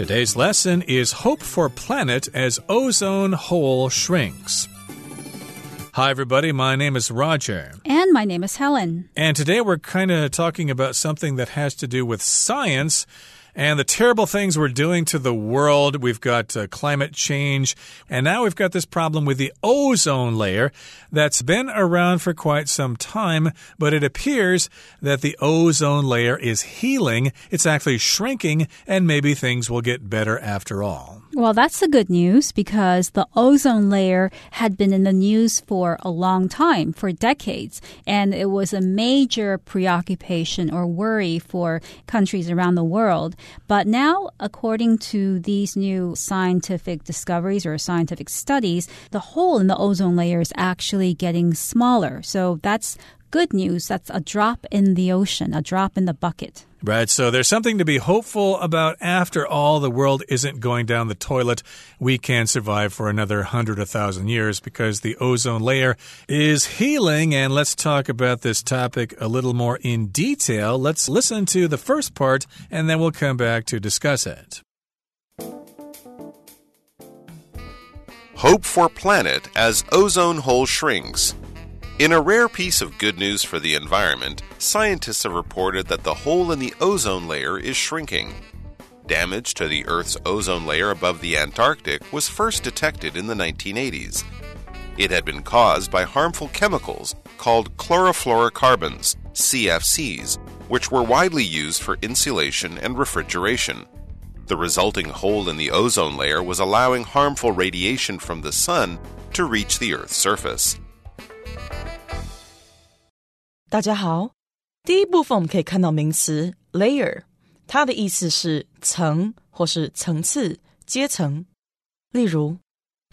Today's lesson is Hope for Planet as Ozone Hole Shrinks. Hi, everybody. My name is Roger. And my name is Helen. And today we're kind of talking about something that has to do with science and the terrible things we're doing to the world. We've got uh, climate change, and now we've got this problem with the ozone layer that's been around for quite some time, but it appears that the ozone layer is healing. It's actually shrinking, and maybe things will get better after all. Well, that's the good news because the ozone layer had been in the news for a long time, for decades, and it was a major preoccupation or worry for countries around the world. But now, according to these new scientific discoveries or scientific studies, the hole in the ozone layer is actually getting smaller. So that's good news. That's a drop in the ocean, a drop in the bucket. Right, so there's something to be hopeful about. After all, the world isn't going down the toilet. We can survive for another hundred, a thousand years because the ozone layer is healing. And let's talk about this topic a little more in detail. Let's listen to the first part and then we'll come back to discuss it. Hope for planet as ozone hole shrinks. In a rare piece of good news for the environment, scientists have reported that the hole in the ozone layer is shrinking. Damage to the Earth's ozone layer above the Antarctic was first detected in the 1980s. It had been caused by harmful chemicals called chlorofluorocarbons, CFCs, which were widely used for insulation and refrigeration. The resulting hole in the ozone layer was allowing harmful radiation from the sun to reach the Earth's surface. 大家好，第一部分我们可以看到名词 layer，它的意思是层或是层次、阶层。例如，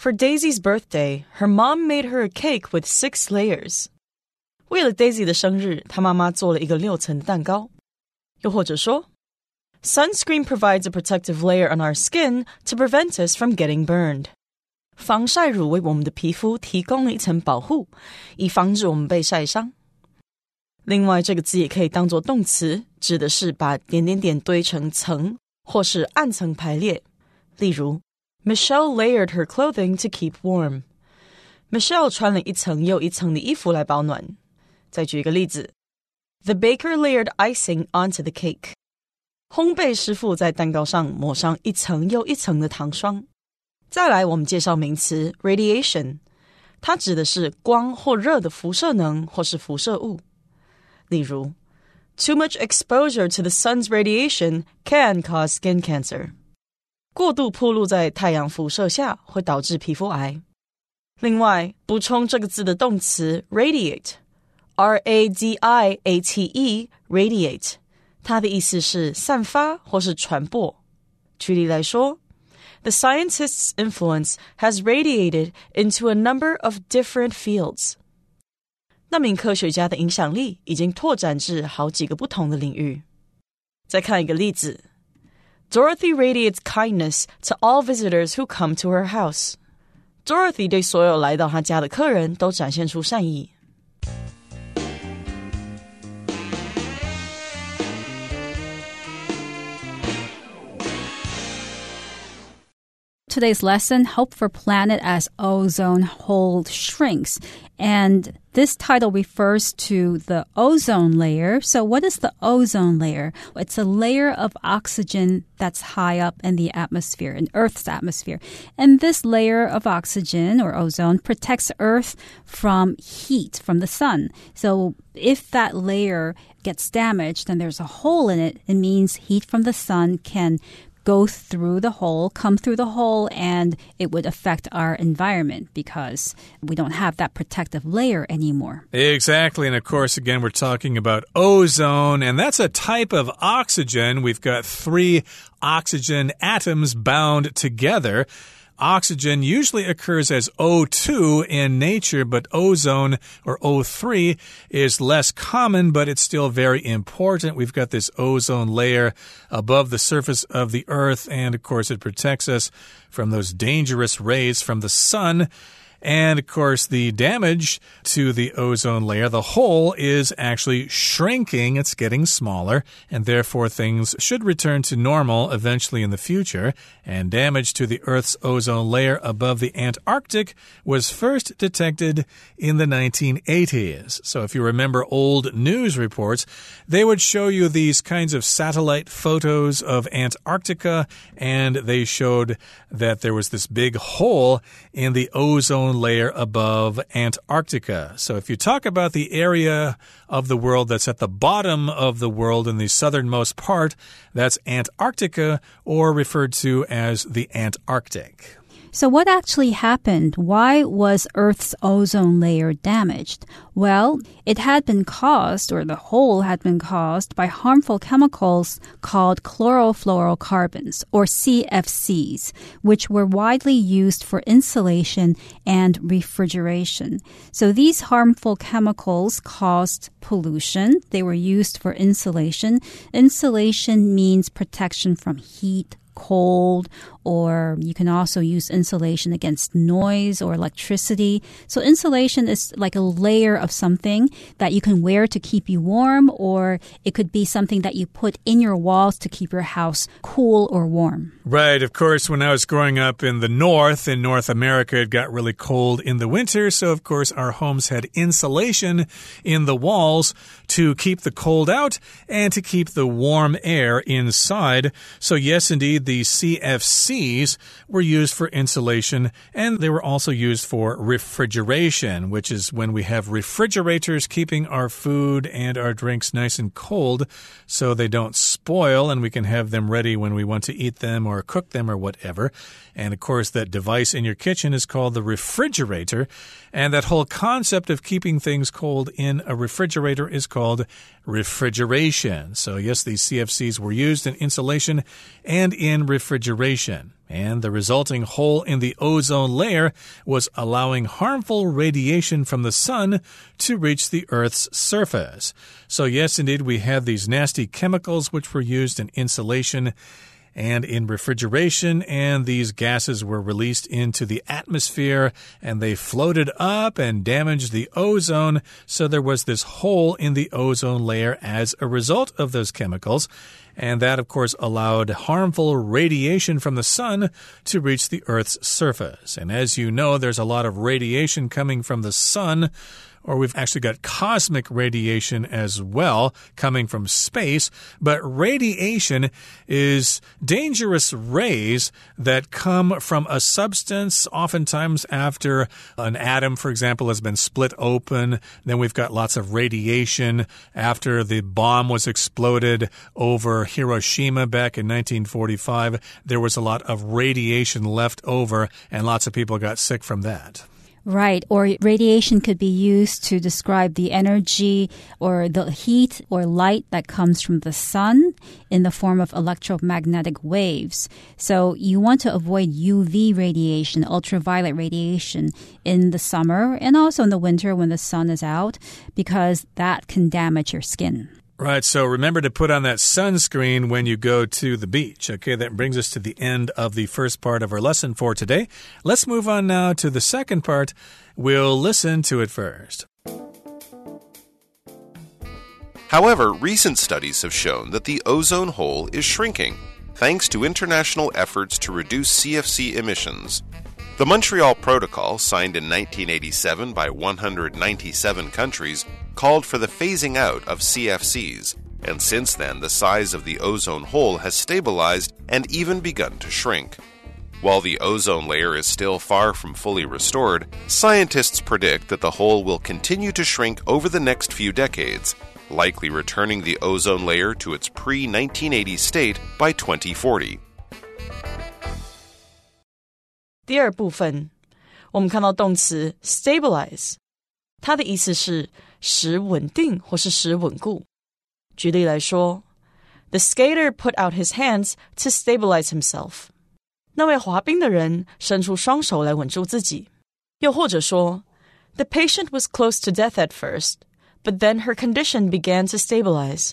For Daisy's birthday, her mom made her a cake with six layers。为了 Daisy 的生日，她妈妈做了一个六层的蛋糕。又或者说，Sunscreen provides a protective layer on our skin to prevent us from getting burned。防晒乳为我们的皮肤提供了一层保护，以防止我们被晒伤。 另外，这个字也可以当做动词，指的是把点点点堆成层，或是暗层排列。例如，Michelle layered her clothing to keep warm。Michelle 穿了一层又一层的衣服来保暖。再举一个例子，The baker layered icing onto the cake。烘焙师傅在蛋糕上抹上一层又一层的糖霜。再来，我们介绍名词 radiation，它指的是光或热的辐射能或是辐射物。例如，Too much exposure to the sun's radiation can cause skin cancer。过度暴露在太阳辐射下会导致皮肤癌。另外，补充这个字的动词 radiate，r a d i a t e，radiate，它的意思是散发或是传播。举例来说，The scientist's influence has radiated into a number of different fields。 那名科学家的影响力已经拓展至好几个不同的领域。再看一个例子：Dorothy radiates kindness to all visitors who come to her house。Dorothy 对所有来到她家的客人都展现出善意。Today's lesson, Hope for Planet as Ozone Hole Shrinks. And this title refers to the ozone layer. So, what is the ozone layer? It's a layer of oxygen that's high up in the atmosphere, in Earth's atmosphere. And this layer of oxygen or ozone protects Earth from heat from the sun. So, if that layer gets damaged and there's a hole in it, it means heat from the sun can go through the hole, come through the hole, and it would affect our environment because we don't have that protective layer anymore. Exactly. And of course, again, we're talking about ozone, and that's a type of oxygen. We've got three oxygen atoms bound together. Oxygen usually occurs as O2 in nature, but ozone or O3 is less common, but it's still very important. We've got this ozone layer above the surface of the earth, and of course, it protects us from those dangerous rays from the sun. And of course, the damage to the ozone layer, the hole is actually shrinking. It's getting smaller, and therefore things should return to normal eventually in the future. And damage to the Earth's ozone layer above the Antarctic was first detected in the 1980s. So if you remember old news reports, they would show you these kinds of satellite photos of Antarctica, and they showed that there was this big hole in the ozone layer above Antarctica. So if you talk about the area of the world that's at the bottom of the world in the southernmost part, that's Antarctica or referred to as the Antarctic. So, what actually happened? Why was Earth's ozone layer damaged? Well, it had been caused, or the hole had been caused, by harmful chemicals called chlorofluorocarbons, or CFCs, which were widely used for insulation and refrigeration. So, these harmful chemicals caused pollution. They were used for insulation. Insulation means protection from heat, cold, or you can also use insulation against noise or electricity. So insulation is like a layer of something that you can wear to keep you warm, or it could be something that you put in your walls to keep your house cool or warm. Right. Of course, when I was growing up in the north, in North America, it got really cold in the winter. So, of course, our homes had insulation in the walls to keep the cold out and to keep the warm air inside. So, yes, indeed, the CFCs were used for insulation and they were also used for refrigeration, which is when we have refrigerators keeping our food and our drinks nice and cold so they don't spoil and we can have them ready when we want to eat them or cook them or whatever. And of course, that device in your kitchen is called the refrigerator. And that whole concept of keeping things cold in a refrigerator is called refrigeration. So, yes, these CFCs were used in insulation and in refrigeration. And the resulting hole in the ozone layer was allowing harmful radiation from the sun to reach the Earth's surface. So, yes, indeed, we had these nasty chemicals which were used in insulation and in refrigeration, and these gases were released into the atmosphere and they floated up and damaged the ozone. So there was this hole in the ozone layer as a result of those chemicals. And that, of course, allowed harmful radiation from the sun to reach the Earth's surface. And as you know, there's a lot of radiation coming from the sun or we've actually got cosmic radiation as well coming from space. But radiation is dangerous rays that come from a substance, oftentimes after an atom, for example, has been split open. Then we've got lots of radiation after the bomb was exploded over Hiroshima back in 1945. There was a lot of radiation left over, and lots of people got sick from that. Right. Or radiation could be used to describe the energy or the heat or light that comes from the sun in the form of electromagnetic waves. So you want to avoid UV radiation, ultraviolet radiation in the summer and also in the winter when the sun is out because that can damage your skin. Right, so remember to put on that sunscreen when you go to the beach. Okay, that brings us to the end of the first part of our lesson for today. Let's move on now to the second part. We'll listen to it first. However, recent studies have shown that the ozone hole is shrinking thanks to international efforts to reduce CFC emissions. The Montreal Protocol, signed in 1987 by 197 countries, called for the phasing out of CFCs, and since then the size of the ozone hole has stabilized and even begun to shrink. While the ozone layer is still far from fully restored, scientists predict that the hole will continue to shrink over the next few decades, likely returning the ozone layer to its pre 1980 state by 2040. 第二部分，我们看到动词 stabilize，它的意思是使稳定或是使稳固。举例来说，The skater put out his hands to stabilize himself。那位滑冰的人伸出双手来稳住自己。又或者说，The patient was close to death at first, but then her condition began to stabilize。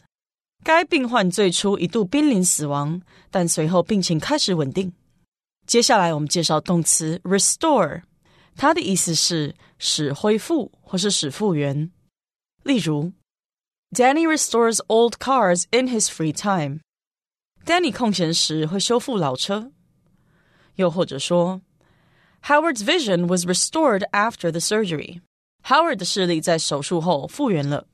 该病患最初一度濒临死亡，但随后病情开始稳定。 接下来我们介绍动词 restore， 它的意思是使恢复或是使复原。例如，Danny restores old cars in his free time。Danny 空闲时会修复老车。又或者说，Howard's vision was restored after the surgery。Howard 的视力在手术后复原了。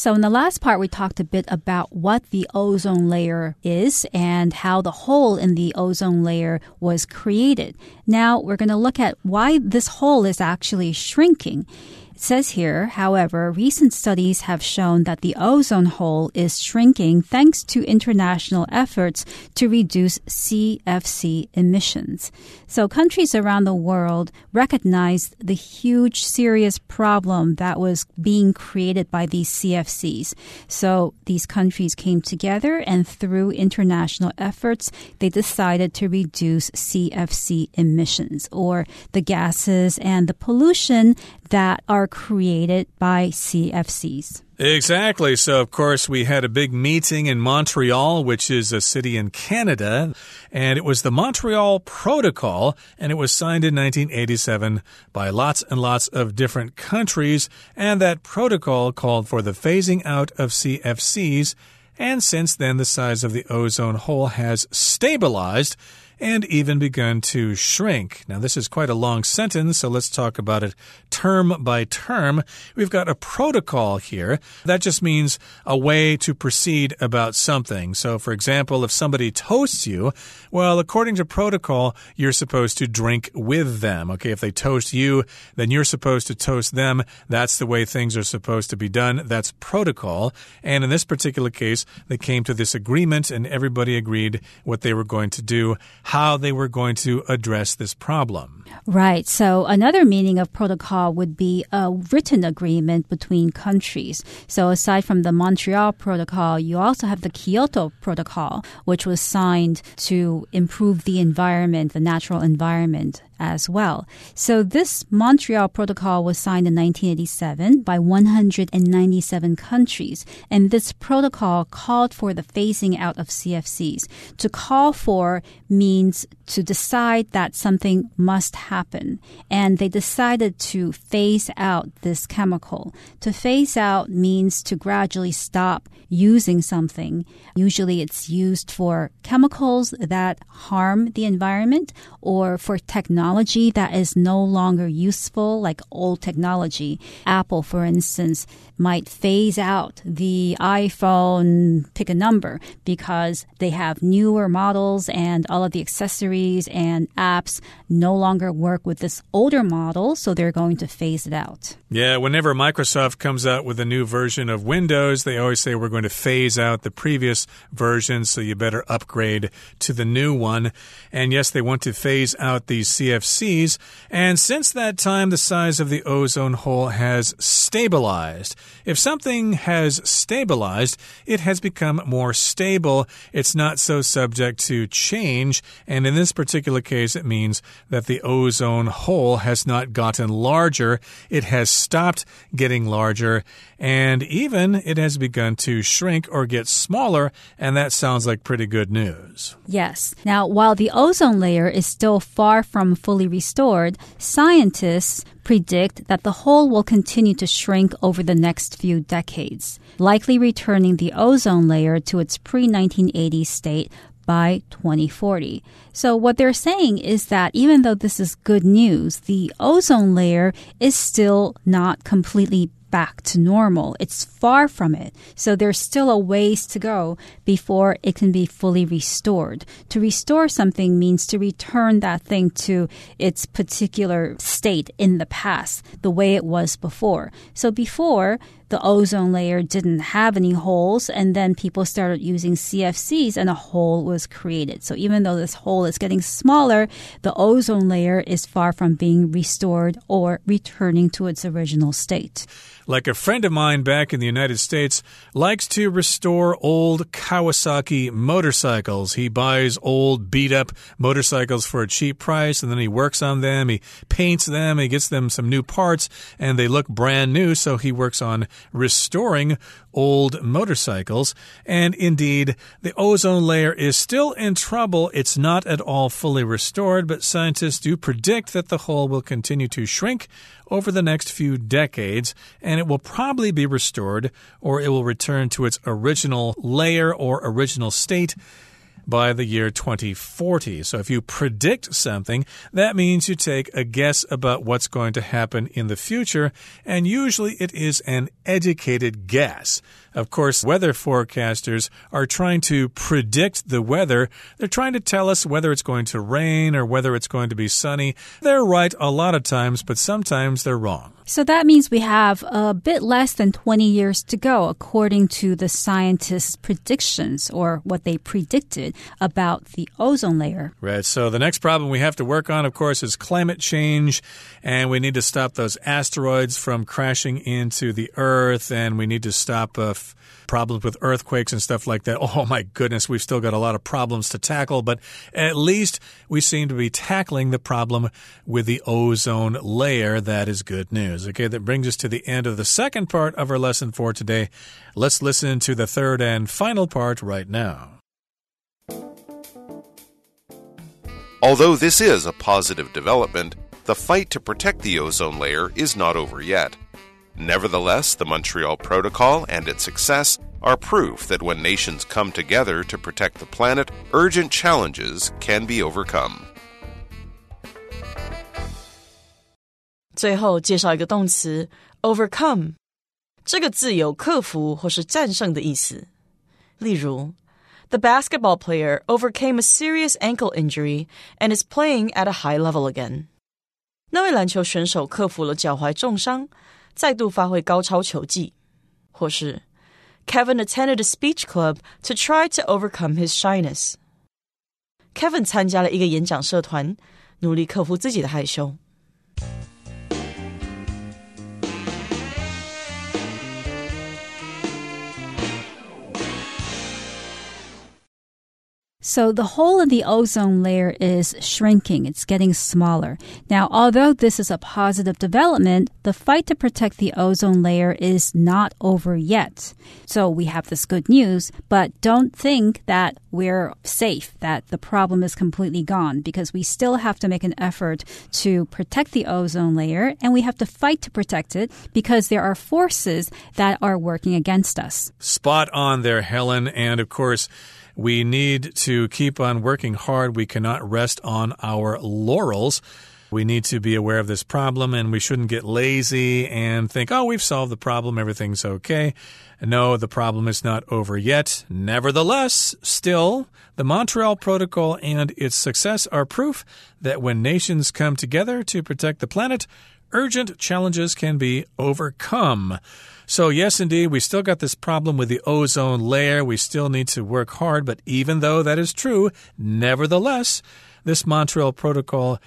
So, in the last part, we talked a bit about what the ozone layer is and how the hole in the ozone layer was created. Now, we're going to look at why this hole is actually shrinking says here, however, recent studies have shown that the ozone hole is shrinking thanks to international efforts to reduce CFC emissions. So countries around the world recognized the huge serious problem that was being created by these CFCs. So these countries came together and through international efforts, they decided to reduce CFC emissions or the gases and the pollution that are created by CFCs. Exactly. So, of course, we had a big meeting in Montreal, which is a city in Canada, and it was the Montreal Protocol, and it was signed in 1987 by lots and lots of different countries. And that protocol called for the phasing out of CFCs. And since then, the size of the ozone hole has stabilized and even begun to shrink. Now, this is quite a long sentence, so let's talk about it term by term. We've got a protocol here. That just means a way to proceed about something. So, for example, if somebody toasts you, well, according to protocol, you're supposed to drink with them. Okay, if they toast you, then you're supposed to toast them. That's the way things are supposed to be done. That's protocol. And in this particular case, they came to this agreement and everybody agreed what they were going to do how they were going to address this problem. Right. So another meaning of protocol would be a written agreement between countries. So aside from the Montreal Protocol, you also have the Kyoto Protocol, which was signed to improve the environment, the natural environment as well. So this Montreal Protocol was signed in 1987 by 197 countries, and this protocol called for the phasing out of CFCs. To call for means to decide that something must happen, and they decided to phase out this chemical. To phase out means to gradually stop using something. Usually it's used for chemicals that harm the environment or for technology that is no longer useful, like old technology. Apple, for instance, might phase out the iPhone, pick a number, because they have newer models and all of the accessories and apps no longer work with this older model, so they're going to phase it out. Yeah, whenever Microsoft comes out with a new version of Windows, they always say we're going to phase out the previous version, so you better upgrade to the new one. And yes, they want to phase out these CFCs. And since that time, the size of the ozone hole has stabilized. If something has stabilized, it has become more stable. It's not so subject to change. And in this particular case, it means that the ozone hole has not gotten larger. It has stopped getting larger. And even it has begun to shrink or get smaller. And that sounds like pretty good news. Yes. Now, while the ozone layer is still far from fully restored, scientists predict that the hole will continue to shrink over the next few decades, likely returning the ozone layer to its pre 1980 state by 2040. So what they're saying is that even though this is good news, the ozone layer is still not completely back to normal. It's far from it. So there's still a ways to go before it can be fully restored. To restore something means to return that thing to its particular state in the past, the way it was before. So before, the ozone layer didn't have any holes, and then people started using CFCs, and a hole was created. So even though this hole is getting smaller, the ozone layer is far from being restored or returning to its original state. Like a friend of mine back in the United States likes to restore old Kawasaki motorcycles. He buys old beat up motorcycles for a cheap price and then he works on them. He paints them, he gets them some new parts, and they look brand new. So he works on restoring old motorcycles. And indeed, the ozone layer is still in trouble. It's not at all fully restored, but scientists do predict that the hole will continue to shrink over the next few decades, and it will probably be restored or it will return to its original layer or original state by the year 2040. So if you predict something, that means you take a guess about what's going to happen in the future, and usually it is an educated guess. Of course, weather forecasters are trying to predict the weather. They're trying to tell us whether it's going to rain or whether it's going to be sunny. They're right a lot of times, but sometimes they're wrong. So that means we have a bit less than 20 years to go, according to the scientists' predictions or what they predicted about the ozone layer. Right. So the next problem we have to work on, of course, is climate change. And we need to stop those asteroids from crashing into the Earth. And we need to stop uh, problems with earthquakes and stuff like that. Oh my goodness, we've still got a lot of problems to tackle, but at least we seem to be tackling the problem with the ozone layer. That is good news. Okay, that brings us to the end of the second part of our lesson for today. Let's listen to the third and final part right now. Although this is a positive development, the fight to protect the ozone layer is not over yet. Nevertheless, the Montreal Protocol and its success are proof that when nations come together to protect the planet, urgent challenges can be overcome. 最后介绍一个动词 overcome，这个字有克服或是战胜的意思。例如，The basketball player overcame a serious ankle injury and is playing at a high level again。那位篮球选手克服了脚踝重伤， 再度发挥高超球技，或是 Kevin attended a speech club to try to overcome his shyness. Kevin 参加了一个演讲社团，努力克服自己的害羞。 So the hole in the ozone layer is shrinking. It's getting smaller. Now, although this is a positive development, the fight to protect the ozone layer is not over yet. So we have this good news, but don't think that we're safe, that the problem is completely gone, because we still have to make an effort to protect the ozone layer and we have to fight to protect it because there are forces that are working against us. Spot on there, Helen. And of course, we need to keep on working hard. We cannot rest on our laurels. We need to be aware of this problem and we shouldn't get lazy and think, oh, we've solved the problem, everything's okay. No, the problem is not over yet. Nevertheless, still, the Montreal Protocol and its success are proof that when nations come together to protect the planet, urgent challenges can be overcome. So, yes, indeed, we still got this problem with the ozone layer. We still need to work hard. But even though that is true, nevertheless, this Montreal Protocol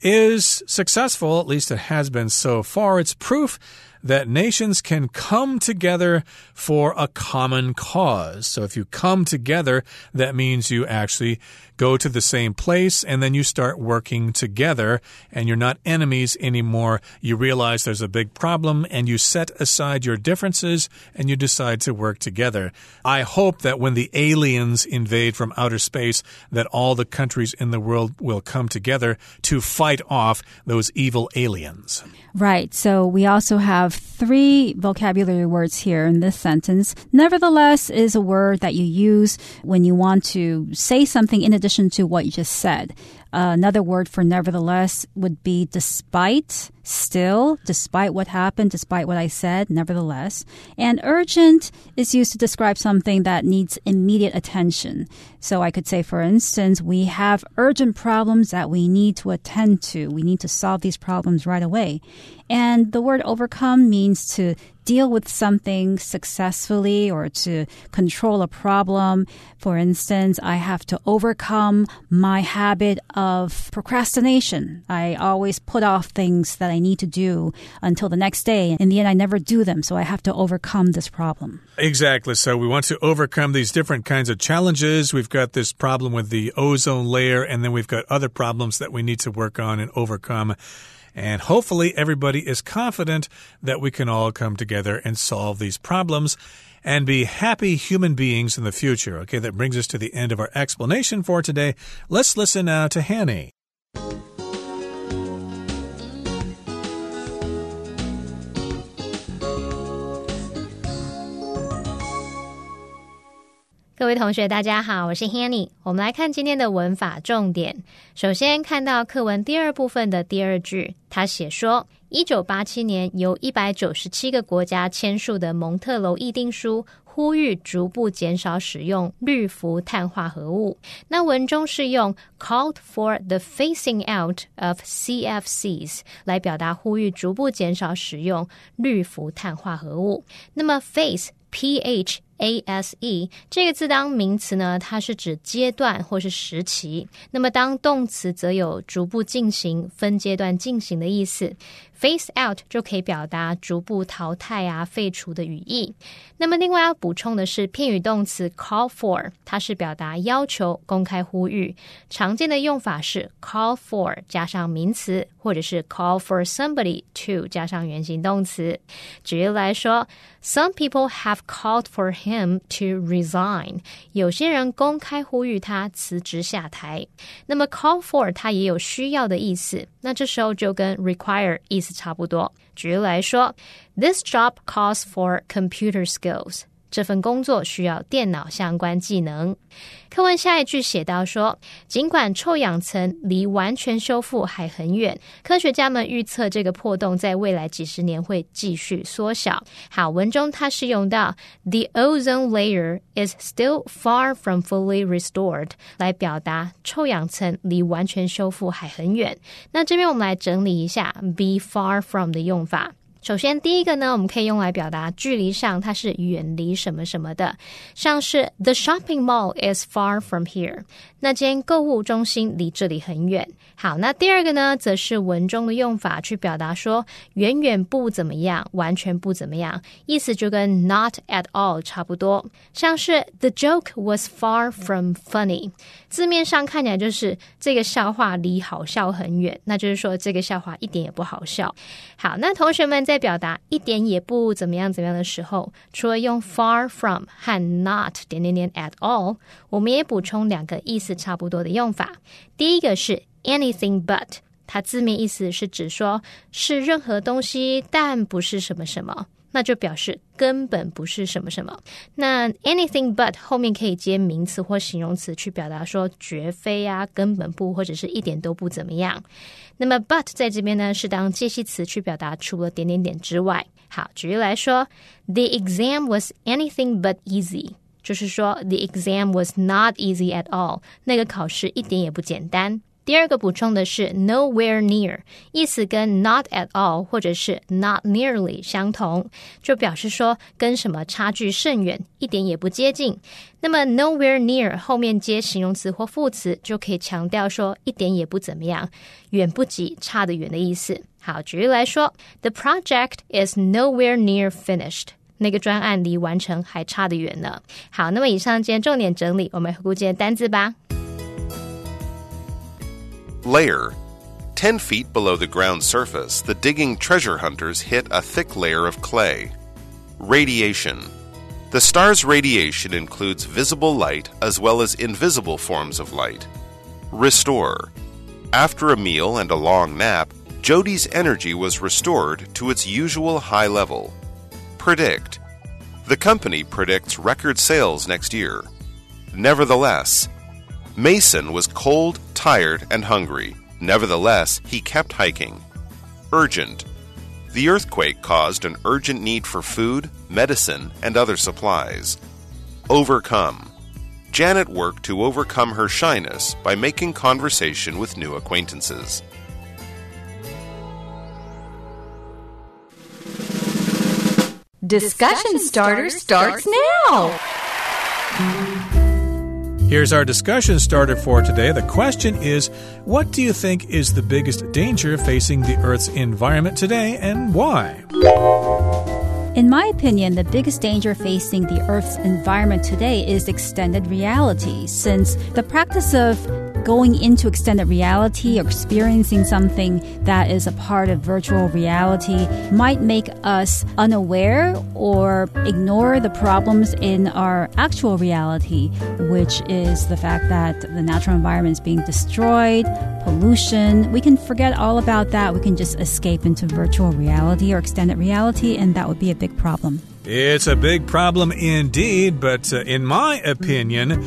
is successful, at least it has been so far. It's proof that nations can come together for a common cause. So if you come together, that means you actually go to the same place and then you start working together and you're not enemies anymore. You realize there's a big problem and you set aside your differences and you decide to work together. I hope that when the aliens invade from outer space that all the countries in the world will come together to fight off those evil aliens. Right. So we also have three vocabulary words here in this sentence. Nevertheless is a word that you use when you want to say something in addition to what you just said. Uh, another word for nevertheless would be despite, still, despite what happened, despite what I said, nevertheless. And urgent is used to describe something that needs immediate attention. So I could say, for instance, we have urgent problems that we need to attend to. We need to solve these problems right away. And the word overcome means means to deal with something successfully or to control a problem. For instance, I have to overcome my habit of procrastination. I always put off things that I need to do until the next day. In the end, I never do them. So I have to overcome this problem. Exactly. So we want to overcome these different kinds of challenges. We've got this problem with the ozone layer, and then we've got other problems that we need to work on and overcome. And hopefully, everybody is confident that we can all come together and solve these problems and be happy human beings in the future. Okay, that brings us to the end of our explanation for today. Let's listen now to Hanny. 各位同学，大家好，我是 Hanny。我们来看今天的文法重点。首先看到课文第二部分的第二句，他写说，一九八七年由一百九十七个国家签署的蒙特娄议定书，呼吁逐步减少使用氯氟碳化合物。那文中是用 called for the phasing out of CFCs 来表达呼吁逐步减少使用氯氟碳化合物。那么 face P H A S E 这个字当名词呢，它是指阶段或是时期；那么当动词则有逐步进行、分阶段进行的意思。Phase out 就可以表达逐步淘汰啊、废除的语义。那么另外要补充的是，片语动词 call for，它是表达要求、公开呼吁。常见的用法是 call for 加上名词，或者是 call for somebody to 加上原形动词。举例来说，Some people have called for him to resign。有些人公开呼吁他辞职下台。那么 call for 它也有需要的意思，那这时候就跟 require 意思。差不多。举例来说，This job calls for computer skills。 这份工作需要电脑相关技能。课文下一句写到说，尽管臭氧层离完全修复还很远，科学家们预测这个破洞在未来几十年会继续缩小。好，文中它是用到 the ozone layer is still far from fully restored 来表达臭氧层离完全修复还很远。那这边我们来整理一下 be far from 的用法。首先，第一个呢，我们可以用来表达距离上它是远离什么什么的，像是 The shopping mall is far from here。那间购物中心离这里很远。好，那第二个呢，则是文中的用法去表达说远远不怎么样，完全不怎么样，意思就跟 not at all 差不多。像是 The joke was far from funny，字面上看起来就是这个笑话离好笑很远，那就是说这个笑话一点也不好笑。好，那同学们在表达一点也不怎么样怎么样的时候，除了用 far from 和 not 点点点 at all，我们也补充两个意思。差不多的用法。第一个是 anything but，它字面意思是指说是任何东西，但不是什么什么，那就表示根本不是什么什么。那 anything but 后面可以接名词或形容词去表达说绝非啊，根本不，或者是一点都不怎么样。那么 but 在这边呢是当介系词去表达除了点点点之外。好，举例来说，The exam was anything but easy。就是说，the exam was not easy at all。那个考试一点也不简单。第二个补充的是 nowhere near，意思跟 not at all 或者是 not nearly 相同，就表示说跟什么差距甚远，一点也不接近。那么 nowhere near 后面接形容词或副词，就可以强调说一点也不怎么样，远不及，差得远的意思。好，举例来说，the project is nowhere near finished。那个专案离完成还差得远呢。好，那么以上今天重点整理，我们回顾今天单字吧。Layer. Ten feet below the ground surface, the digging treasure hunters hit a thick layer of clay. Radiation. The star's radiation includes visible light as well as invisible forms of light. Restore. After a meal and a long nap, Jody's energy was restored to its usual high level. Predict. The company predicts record sales next year. Nevertheless, Mason was cold, tired, and hungry. Nevertheless, he kept hiking. Urgent. The earthquake caused an urgent need for food, medicine, and other supplies. Overcome. Janet worked to overcome her shyness by making conversation with new acquaintances. Discussion starter starts now. Here's our discussion starter for today. The question is What do you think is the biggest danger facing the Earth's environment today and why? In my opinion, the biggest danger facing the Earth's environment today is extended reality, since the practice of going into extended reality or experiencing something that is a part of virtual reality might make us unaware or ignore the problems in our actual reality, which is the fact that the natural environment is being destroyed, pollution. We can forget all about that. We can just escape into virtual reality or extended reality, and that would be a big problem. It's a big problem indeed, but uh, in my opinion,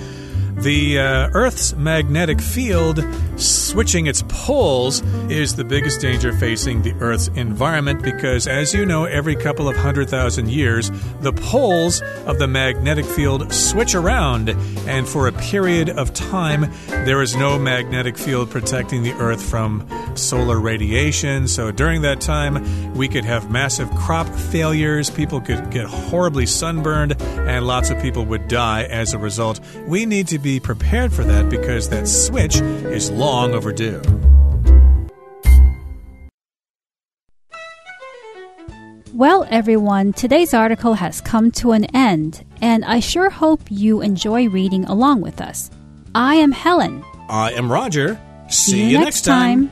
the uh, Earth's magnetic field switching its poles is the biggest danger facing the Earth's environment because, as you know, every couple of hundred thousand years, the poles of the magnetic field switch around, and for a period of time, there is no magnetic field protecting the Earth from solar radiation. So during that time, we could have massive crop failures, people could get horribly sunburned, and lots of people would die as a result. We need to be prepared for that because that switch is long overdue. Well, everyone, today's article has come to an end, and I sure hope you enjoy reading along with us. I am Helen. I am Roger. See, you next time.